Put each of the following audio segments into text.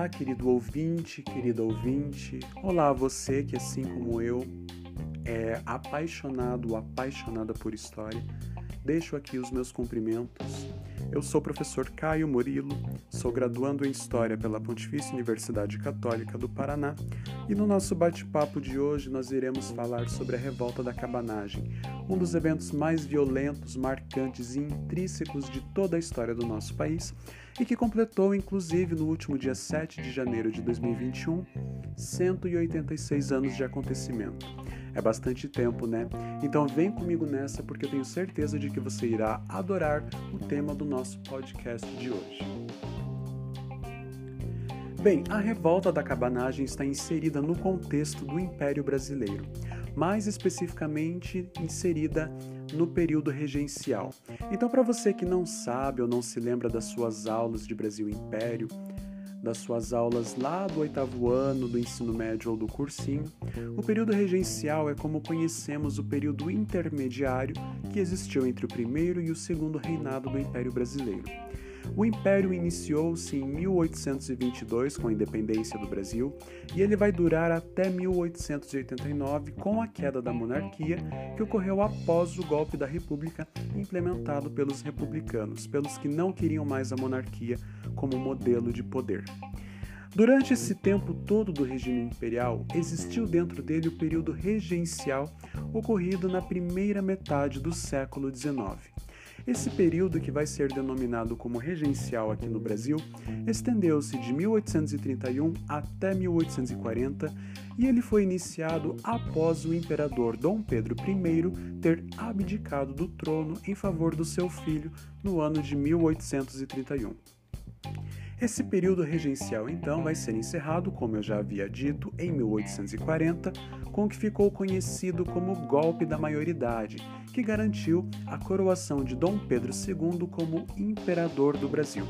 Olá, querido ouvinte, querida ouvinte. Olá, você que, assim como eu, é apaixonado ou apaixonada por história. Deixo aqui os meus cumprimentos. Eu sou o professor Caio Murilo, sou graduando em História pela Pontifícia Universidade Católica do Paraná e no nosso bate-papo de hoje nós iremos falar sobre a Revolta da Cabanagem, um dos eventos mais violentos, marcantes e intrínsecos de toda a história do nosso país e que completou, inclusive, no último dia 7 de janeiro de 2021, 186 anos de acontecimento. É bastante tempo, né? Então vem comigo nessa porque eu tenho certeza de que você irá adorar o tema do nosso podcast de hoje. Bem, a revolta da cabanagem está inserida no contexto do Império Brasileiro, mais especificamente inserida no período regencial. Então, para você que não sabe ou não se lembra das suas aulas de Brasil Império, das suas aulas lá do oitavo ano do ensino médio ou do cursinho, o período regencial é como conhecemos o período intermediário que existiu entre o primeiro e o segundo reinado do Império Brasileiro. O Império iniciou-se em 1822 com a independência do Brasil e ele vai durar até 1889 com a queda da monarquia que ocorreu após o golpe da República implementado pelos republicanos, pelos que não queriam mais a monarquia como modelo de poder. Durante esse tempo todo do regime imperial, existiu dentro dele o período regencial ocorrido na primeira metade do século XIX. Esse período, que vai ser denominado como regencial aqui no Brasil, estendeu-se de 1831 até 1840 e ele foi iniciado após o imperador Dom Pedro I ter abdicado do trono em favor do seu filho no ano de 1831. Esse período regencial, então, vai ser encerrado, como eu já havia dito, em 1840, com o que ficou conhecido como Golpe da Maioridade, que garantiu a coroação de Dom Pedro II como imperador do Brasil.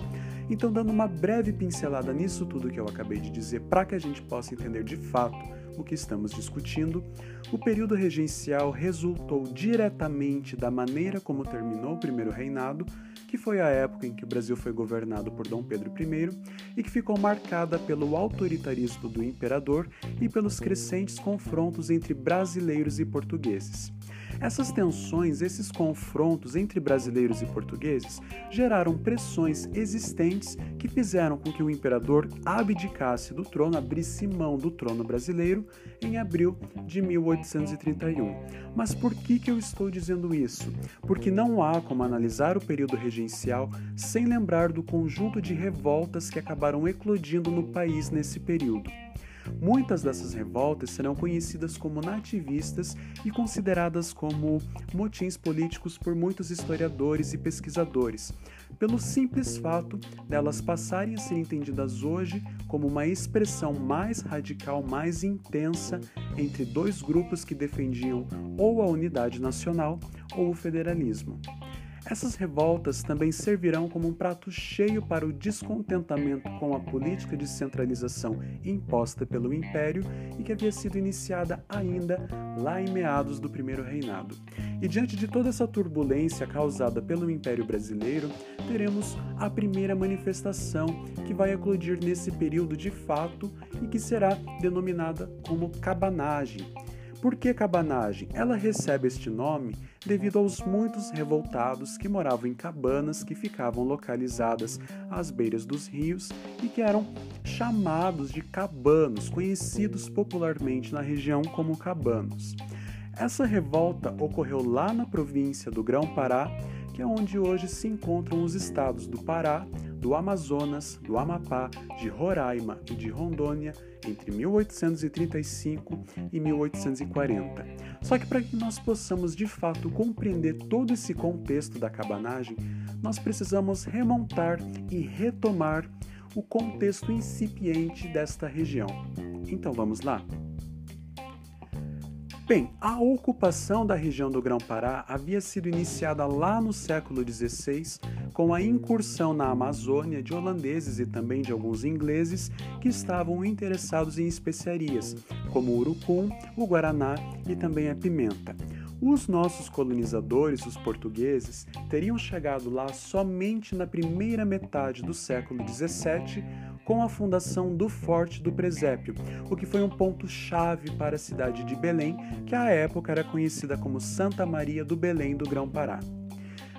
Então, dando uma breve pincelada nisso tudo que eu acabei de dizer, para que a gente possa entender de fato o que estamos discutindo, o período regencial resultou diretamente da maneira como terminou o primeiro reinado, que foi a época em que o Brasil foi governado por Dom Pedro I e que ficou marcada pelo autoritarismo do imperador e pelos crescentes confrontos entre brasileiros e portugueses. Essas tensões, esses confrontos entre brasileiros e portugueses geraram pressões existentes que fizeram com que o imperador abdicasse do trono, abrisse mão do trono brasileiro em abril de 1831. Mas por que, que eu estou dizendo isso? Porque não há como analisar o período regencial sem lembrar do conjunto de revoltas que acabaram eclodindo no país nesse período. Muitas dessas revoltas serão conhecidas como nativistas e consideradas como motins políticos por muitos historiadores e pesquisadores, pelo simples fato delas passarem a ser entendidas hoje como uma expressão mais radical, mais intensa entre dois grupos que defendiam ou a unidade nacional ou o federalismo. Essas revoltas também servirão como um prato cheio para o descontentamento com a política de centralização imposta pelo Império e que havia sido iniciada ainda lá em meados do primeiro reinado. E diante de toda essa turbulência causada pelo Império Brasileiro, teremos a primeira manifestação que vai eclodir nesse período de fato e que será denominada como cabanagem por que cabanagem? Ela recebe este nome devido aos muitos revoltados que moravam em cabanas que ficavam localizadas às beiras dos rios e que eram chamados de cabanos, conhecidos popularmente na região como cabanos. Essa revolta ocorreu lá na província do Grão-Pará, que é onde hoje se encontram os estados do Pará, do Amazonas, do Amapá, de Roraima e de Rondônia entre 1835 e 1840. Só que para que nós possamos de fato compreender todo esse contexto da cabanagem, nós precisamos remontar e retomar o contexto incipiente desta região. Então vamos lá? Bem, a ocupação da região do Grão-Pará havia sido iniciada lá no século XVI com a incursão na Amazônia de holandeses e também de alguns ingleses que estavam interessados em especiarias, como o urucum, o guaraná e também a pimenta. Os nossos colonizadores, os portugueses, teriam chegado lá somente na primeira metade do século XVII com a fundação do Forte do Presépio, o que foi um ponto-chave para a cidade de Belém, que à época era conhecida como Santa Maria do Belém do Grão-Pará.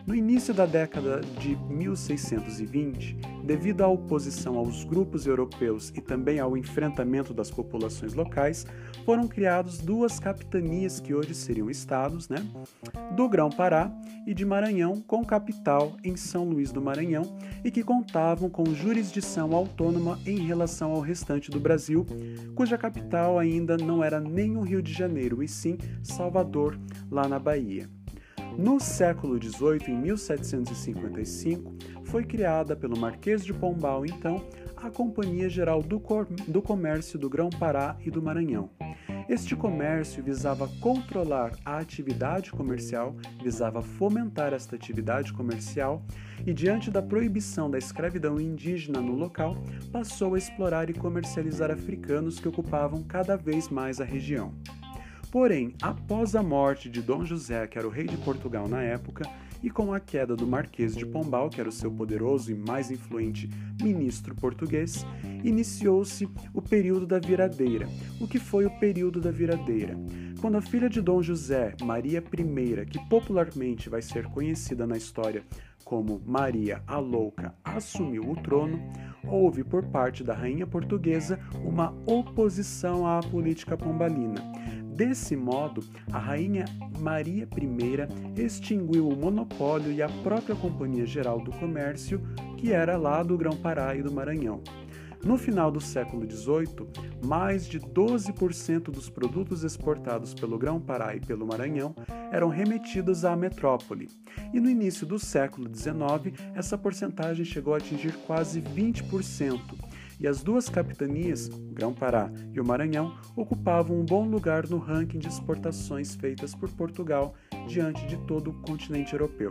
No início da década de 1620, devido à oposição aos grupos europeus e também ao enfrentamento das populações locais, foram criadas duas capitanias que hoje seriam estados, né? Do Grão-Pará e de Maranhão, com capital em São Luís do Maranhão e que contavam com jurisdição autônoma em relação ao restante do Brasil, cuja capital ainda não era nem o Rio de Janeiro, e sim Salvador, lá na Bahia. No século XVIII, em 1755, foi criada pelo Marquês de Pombal, então, a Companhia Geral do, do Comércio do Grão-Pará e do Maranhão. Este comércio visava controlar a atividade comercial, visava fomentar esta atividade comercial e, diante da proibição da escravidão indígena no local, passou a explorar e comercializar africanos que ocupavam cada vez mais a região. Porém, após a morte de Dom José, que era o rei de Portugal na época, e com a queda do Marquês de Pombal, que era o seu poderoso e mais influente ministro português, iniciou-se o período da viradeira. O que foi o período da viradeira? Quando a filha de Dom José, Maria I, que popularmente vai ser conhecida na história como Maria a Louca, assumiu o trono, houve por parte da rainha portuguesa uma oposição à política pombalina Desse modo, a rainha Maria I extinguiu o monopólio e a própria Companhia Geral do Comércio, que era lá do Grão-Pará e do Maranhão. No final do século XVIII, mais de 12% dos produtos exportados pelo Grão-Pará e pelo Maranhão eram remetidos à metrópole. E no início do século XIX, essa porcentagem chegou a atingir quase 20%, e as duas capitanias, o Grão-Pará e o Maranhão, ocupavam um bom lugar no ranking de exportações feitas por Portugal diante de todo o continente europeu.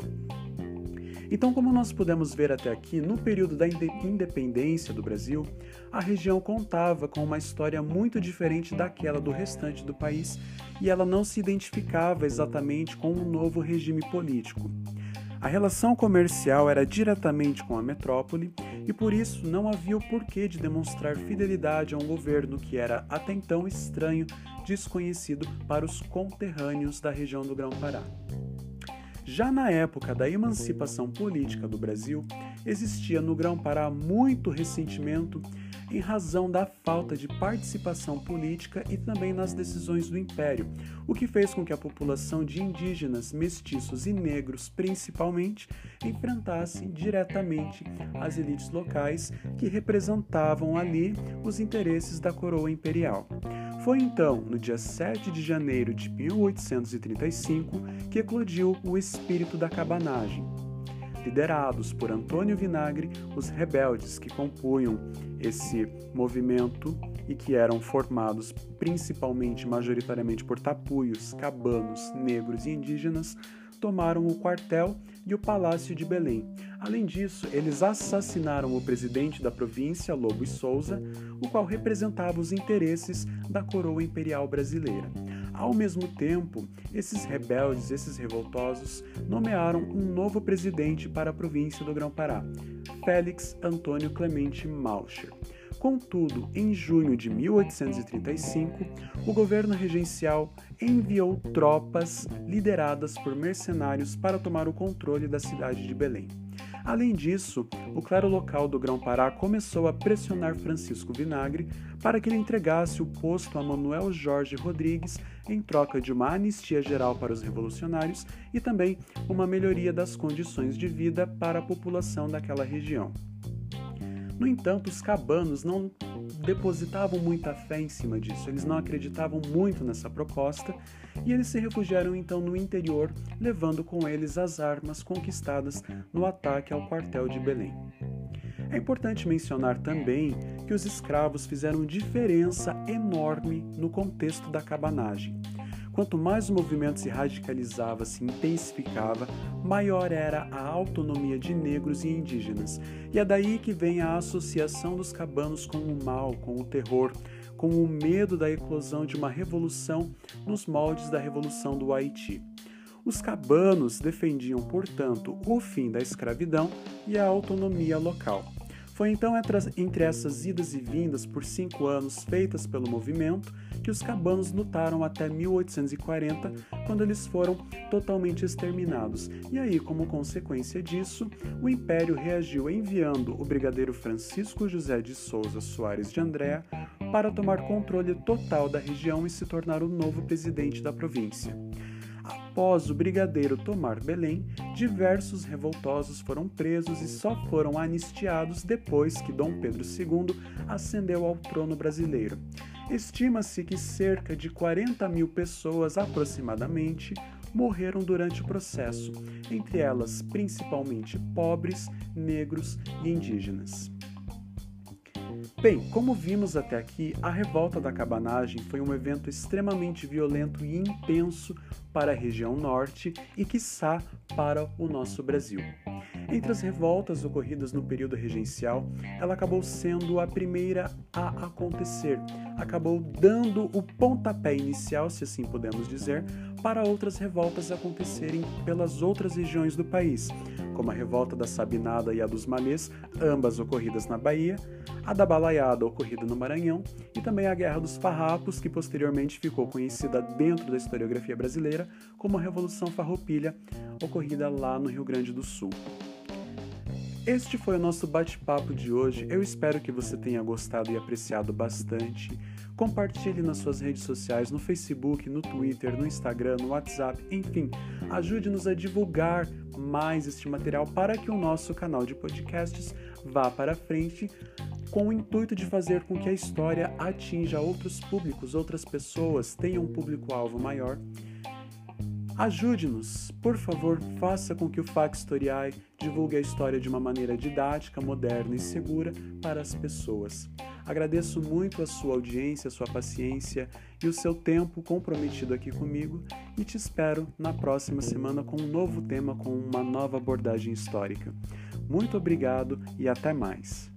Então, como nós pudemos ver até aqui, no período da independência do Brasil, a região contava com uma história muito diferente daquela do restante do país e ela não se identificava exatamente com um novo regime político. A relação comercial era diretamente com a metrópole e por isso não havia o porquê de demonstrar fidelidade a um governo que era até então estranho, desconhecido para os conterrâneos da região do Grão-Pará. Já na época da emancipação política do Brasil, existia no Grão-Pará muito ressentimento em razão da falta de participação política e também nas decisões do império, o que fez com que a população de indígenas, mestiços e negros, principalmente, enfrentasse diretamente as elites locais que representavam ali os interesses da coroa imperial. Foi então, no dia 7 de janeiro de 1835, que eclodiu o espírito da cabanagem, Liderados por Antônio Vinagre, os rebeldes que compunham esse movimento e que eram formados principalmente, majoritariamente por tapuios, cabanos, negros e indígenas, tomaram o quartel e o palácio de Belém. Além disso, eles assassinaram o presidente da província, Lobo e Souza, o qual representava os interesses da coroa imperial brasileira. Ao mesmo tempo, esses rebeldes, esses revoltosos, nomearam um novo presidente para a província do Grão-Pará, Félix Antônio Clemente Malcher. Contudo, em junho de 1835, o governo regencial enviou tropas lideradas por mercenários para tomar o controle da cidade de Belém. Além disso, o clero local do Grão-Pará começou a pressionar Francisco Vinagre para que ele entregasse o posto a Manuel Jorge Rodrigues em troca de uma anistia geral para os revolucionários e também uma melhoria das condições de vida para a população daquela região. No entanto, os cabanos não depositavam muita fé em cima disso, eles não acreditavam muito nessa proposta e eles se refugiaram então no interior, levando com eles as armas conquistadas no ataque ao quartel de Belém. É importante mencionar também que os escravos fizeram diferença enorme no contexto da cabanagem. Quanto mais o movimento se radicalizava, se intensificava, maior era a autonomia de negros e indígenas. E é daí que vem a associação dos cabanos com o mal, com o terror, com o medo da eclosão de uma revolução nos moldes da Revolução do Haiti. Os cabanos defendiam, portanto, o fim da escravidão e a autonomia local. Foi então entre essas idas e vindas por cinco anos feitas pelo movimento que os cabanos lutaram até 1840, quando eles foram totalmente exterminados. E aí, como consequência disso, o Império reagiu enviando o brigadeiro Francisco José de Souza Soares de André para tomar controle total da região e se tornar o novo presidente da província. Após o brigadeiro tomar Belém, diversos revoltosos foram presos e só foram anistiados depois que Dom Pedro II ascendeu ao trono brasileiro. Estima-se que cerca de 40 mil pessoas aproximadamente morreram durante o processo, entre elas principalmente pobres, negros e indígenas. Bem, como vimos até aqui, a revolta da cabanagem foi um evento extremamente violento e intenso para a região norte e, quiçá, para o nosso Brasil. Entre as revoltas ocorridas no período regencial, ela acabou sendo a primeira a acontecer, acabou dando o pontapé inicial, se assim podemos dizer, para outras revoltas acontecerem pelas outras regiões do país, como a revolta da Sabinada e a dos Malês, ambas ocorridas na Bahia, a da Balaiada, ocorrida no Maranhão, e também a Guerra dos Farrapos, que posteriormente ficou conhecida dentro da historiografia brasileira como a Revolução Farroupilha, ocorrida lá no Rio Grande do Sul. Este foi o nosso bate-papo de hoje. Eu espero que você tenha gostado e apreciado bastante. Compartilhe nas suas redes sociais, no Facebook, no Twitter, no Instagram, no WhatsApp, enfim, ajude-nos a divulgar mais este material para que o nosso canal de podcasts vá para frente com o intuito de fazer com que a história atinja outros públicos, outras pessoas, tenha um público-alvo maior Ajude-nos, por favor, faça com que o Factoriai divulgue a história de uma maneira didática, moderna e segura para as pessoas. Agradeço muito a sua audiência, a sua paciência e o seu tempo comprometido aqui comigo e te espero na próxima semana com um novo tema, com uma nova abordagem histórica. Muito obrigado e até mais!